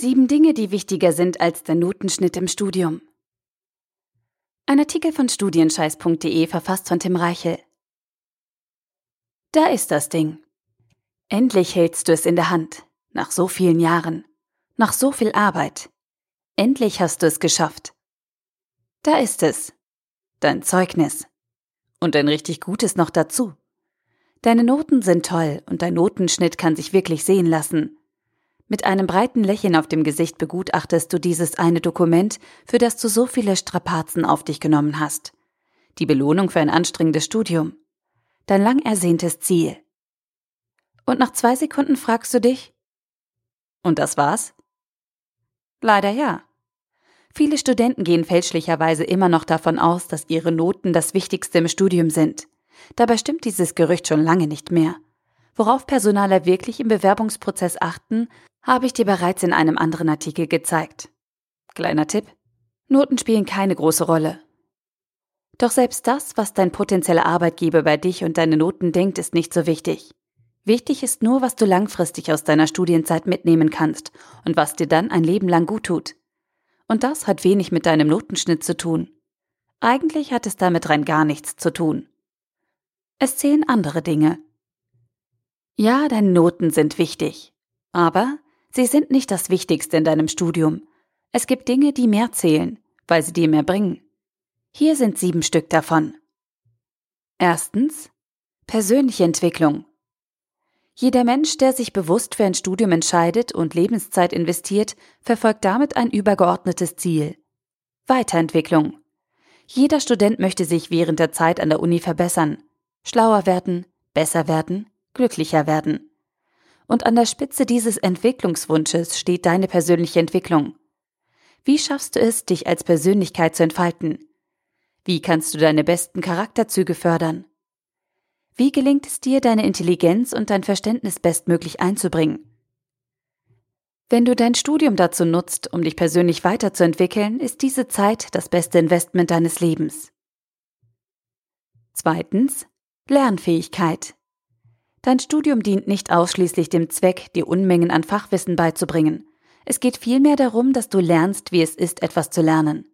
Sieben Dinge, die wichtiger sind als der Notenschnitt im Studium. Ein Artikel von studienscheiß.de verfasst von Tim Reichel. Da ist das Ding. Endlich hältst du es in der Hand. Nach so vielen Jahren. Nach so viel Arbeit. Endlich hast du es geschafft. Da ist es. Dein Zeugnis. Und ein richtig gutes noch dazu. Deine Noten sind toll und dein Notenschnitt kann sich wirklich sehen lassen. Mit einem breiten Lächeln auf dem Gesicht begutachtest du dieses eine Dokument, für das du so viele Strapazen auf dich genommen hast. Die Belohnung für ein anstrengendes Studium. Dein lang ersehntes Ziel. Und nach zwei Sekunden fragst du dich, und das war's? Leider ja. Viele Studenten gehen fälschlicherweise immer noch davon aus, dass ihre Noten das Wichtigste im Studium sind. Dabei stimmt dieses Gerücht schon lange nicht mehr. Worauf Personaler wirklich im Bewerbungsprozess achten, habe ich dir bereits in einem anderen Artikel gezeigt. Kleiner Tipp. Noten spielen keine große Rolle. Doch selbst das, was dein potenzieller Arbeitgeber bei dich und deine Noten denkt, ist nicht so wichtig. Wichtig ist nur, was du langfristig aus deiner Studienzeit mitnehmen kannst und was dir dann ein Leben lang gut tut. Und das hat wenig mit deinem Notenschnitt zu tun. Eigentlich hat es damit rein gar nichts zu tun. Es zählen andere Dinge. Ja, deine Noten sind wichtig. Aber Sie sind nicht das Wichtigste in deinem Studium. Es gibt Dinge, die mehr zählen, weil sie dir mehr bringen. Hier sind sieben Stück davon. Erstens persönliche Entwicklung. Jeder Mensch, der sich bewusst für ein Studium entscheidet und Lebenszeit investiert, verfolgt damit ein übergeordnetes Ziel. Weiterentwicklung. Jeder Student möchte sich während der Zeit an der Uni verbessern, schlauer werden, besser werden, glücklicher werden. Und an der Spitze dieses Entwicklungswunsches steht deine persönliche Entwicklung. Wie schaffst du es, dich als Persönlichkeit zu entfalten? Wie kannst du deine besten Charakterzüge fördern? Wie gelingt es dir, deine Intelligenz und dein Verständnis bestmöglich einzubringen? Wenn du dein Studium dazu nutzt, um dich persönlich weiterzuentwickeln, ist diese Zeit das beste Investment deines Lebens. Zweitens Lernfähigkeit. Dein Studium dient nicht ausschließlich dem Zweck, dir Unmengen an Fachwissen beizubringen. Es geht vielmehr darum, dass du lernst, wie es ist, etwas zu lernen.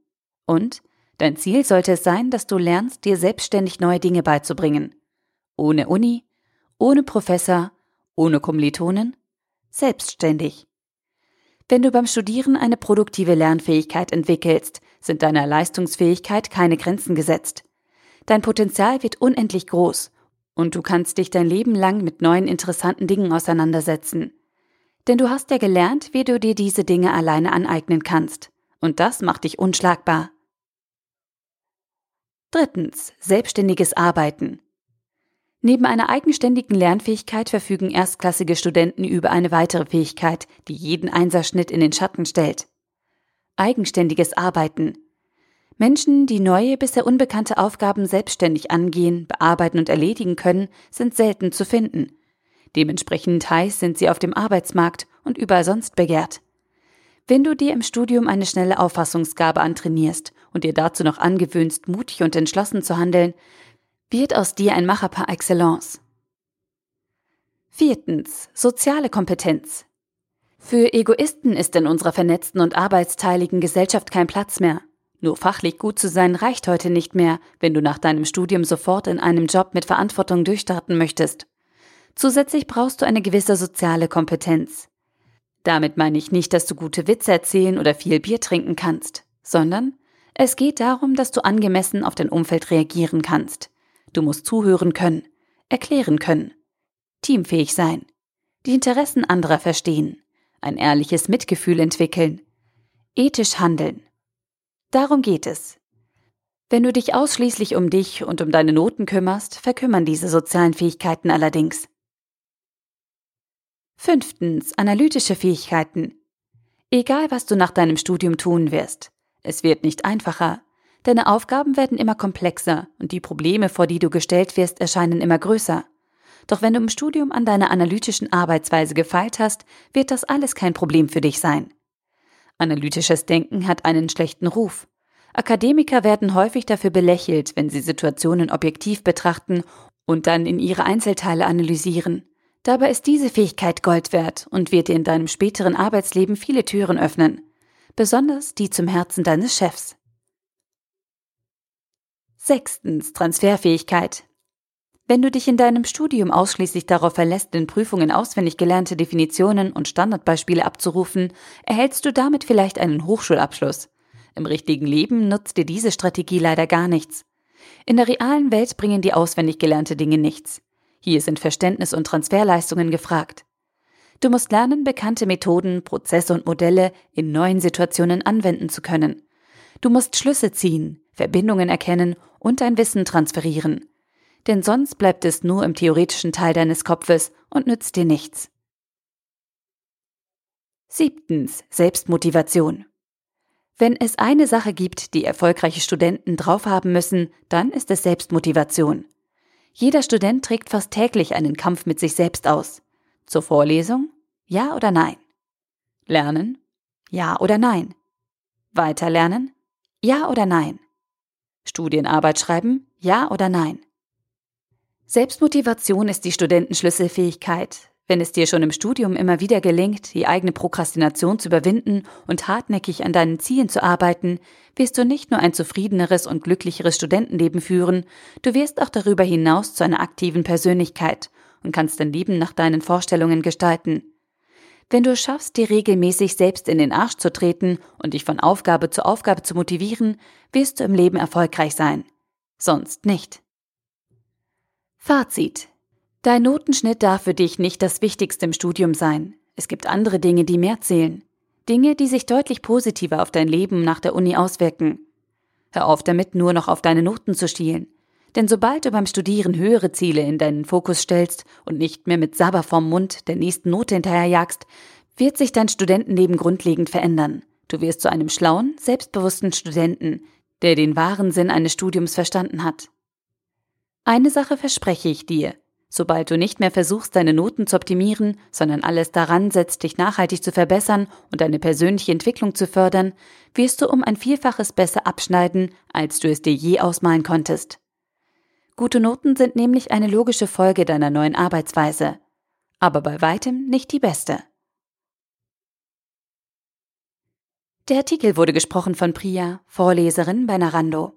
Und dein Ziel sollte es sein, dass du lernst, dir selbstständig neue Dinge beizubringen. Ohne Uni, ohne Professor, ohne Kommilitonen, selbstständig. Wenn du beim Studieren eine produktive Lernfähigkeit entwickelst, sind deiner Leistungsfähigkeit keine Grenzen gesetzt. Dein Potenzial wird unendlich groß und du kannst dich dein Leben lang mit neuen interessanten Dingen auseinandersetzen. Denn du hast ja gelernt, wie du dir diese Dinge alleine aneignen kannst. Und das macht dich unschlagbar. Drittens. Selbstständiges Arbeiten. Neben einer eigenständigen Lernfähigkeit verfügen erstklassige Studenten über eine weitere Fähigkeit, die jeden Einserschnitt in den Schatten stellt. Eigenständiges Arbeiten. Menschen, die neue, bisher unbekannte Aufgaben selbstständig angehen, bearbeiten und erledigen können, sind selten zu finden. Dementsprechend heiß sind sie auf dem Arbeitsmarkt und überall sonst begehrt. Wenn du dir im Studium eine schnelle Auffassungsgabe antrainierst und dir dazu noch angewöhnst, mutig und entschlossen zu handeln, wird aus dir ein Macher par excellence. Viertens. Soziale Kompetenz. Für Egoisten ist in unserer vernetzten und arbeitsteiligen Gesellschaft kein Platz mehr. Nur fachlich gut zu sein reicht heute nicht mehr, wenn du nach deinem Studium sofort in einem Job mit Verantwortung durchstarten möchtest. Zusätzlich brauchst du eine gewisse soziale Kompetenz. Damit meine ich nicht, dass du gute Witze erzählen oder viel Bier trinken kannst, sondern es geht darum, dass du angemessen auf dein Umfeld reagieren kannst. Du musst zuhören können, erklären können, teamfähig sein, die Interessen anderer verstehen, ein ehrliches Mitgefühl entwickeln, ethisch handeln Darum geht es. Wenn du dich ausschließlich um dich und um deine Noten kümmerst, verkümmern diese sozialen Fähigkeiten allerdings. Fünftens. Analytische Fähigkeiten. Egal, was du nach deinem Studium tun wirst, es wird nicht einfacher. Deine Aufgaben werden immer komplexer und die Probleme, vor die du gestellt wirst, erscheinen immer größer. Doch wenn du im Studium an deiner analytischen Arbeitsweise gefeilt hast, wird das alles kein Problem für dich sein. Analytisches Denken hat einen schlechten Ruf. Akademiker werden häufig dafür belächelt, wenn sie Situationen objektiv betrachten und dann in ihre Einzelteile analysieren. Dabei ist diese Fähigkeit Gold wert und wird dir in deinem späteren Arbeitsleben viele Türen öffnen, besonders die zum Herzen deines Chefs. Sechstens Transferfähigkeit. Wenn du dich in deinem Studium ausschließlich darauf verlässt, in Prüfungen auswendig gelernte Definitionen und Standardbeispiele abzurufen, erhältst du damit vielleicht einen Hochschulabschluss. Im richtigen Leben nutzt dir diese Strategie leider gar nichts. In der realen Welt bringen die auswendig gelernte Dinge nichts. Hier sind Verständnis und Transferleistungen gefragt. Du musst lernen, bekannte Methoden, Prozesse und Modelle in neuen Situationen anwenden zu können. Du musst Schlüsse ziehen, Verbindungen erkennen und dein Wissen transferieren. Denn sonst bleibt es nur im theoretischen Teil deines Kopfes und nützt dir nichts. Siebtens. Selbstmotivation. Wenn es eine Sache gibt, die erfolgreiche Studenten drauf haben müssen, dann ist es Selbstmotivation. Jeder Student trägt fast täglich einen Kampf mit sich selbst aus. Zur Vorlesung? Ja oder nein? Lernen? Ja oder nein? Weiterlernen? Ja oder nein? Studienarbeit schreiben? Ja oder nein? Selbstmotivation ist die Studentenschlüsselfähigkeit. Wenn es dir schon im Studium immer wieder gelingt, die eigene Prokrastination zu überwinden und hartnäckig an deinen Zielen zu arbeiten, wirst du nicht nur ein zufriedeneres und glücklicheres Studentenleben führen, du wirst auch darüber hinaus zu einer aktiven Persönlichkeit und kannst dein Leben nach deinen Vorstellungen gestalten. Wenn du schaffst, dir regelmäßig selbst in den Arsch zu treten und dich von Aufgabe zu Aufgabe zu motivieren, wirst du im Leben erfolgreich sein. Sonst nicht. Fazit. Dein Notenschnitt darf für dich nicht das Wichtigste im Studium sein. Es gibt andere Dinge, die mehr zählen. Dinge, die sich deutlich positiver auf dein Leben nach der Uni auswirken. Hör auf damit, nur noch auf deine Noten zu schielen. Denn sobald du beim Studieren höhere Ziele in deinen Fokus stellst und nicht mehr mit Sabber vorm Mund der nächsten Note hinterherjagst, wird sich dein Studentenleben grundlegend verändern. Du wirst zu einem schlauen, selbstbewussten Studenten, der den wahren Sinn eines Studiums verstanden hat. Eine Sache verspreche ich dir. Sobald du nicht mehr versuchst, deine Noten zu optimieren, sondern alles daran setzt, dich nachhaltig zu verbessern und deine persönliche Entwicklung zu fördern, wirst du um ein Vielfaches besser abschneiden, als du es dir je ausmalen konntest. Gute Noten sind nämlich eine logische Folge deiner neuen Arbeitsweise, aber bei weitem nicht die beste. Der Artikel wurde gesprochen von Priya, Vorleserin bei Narando.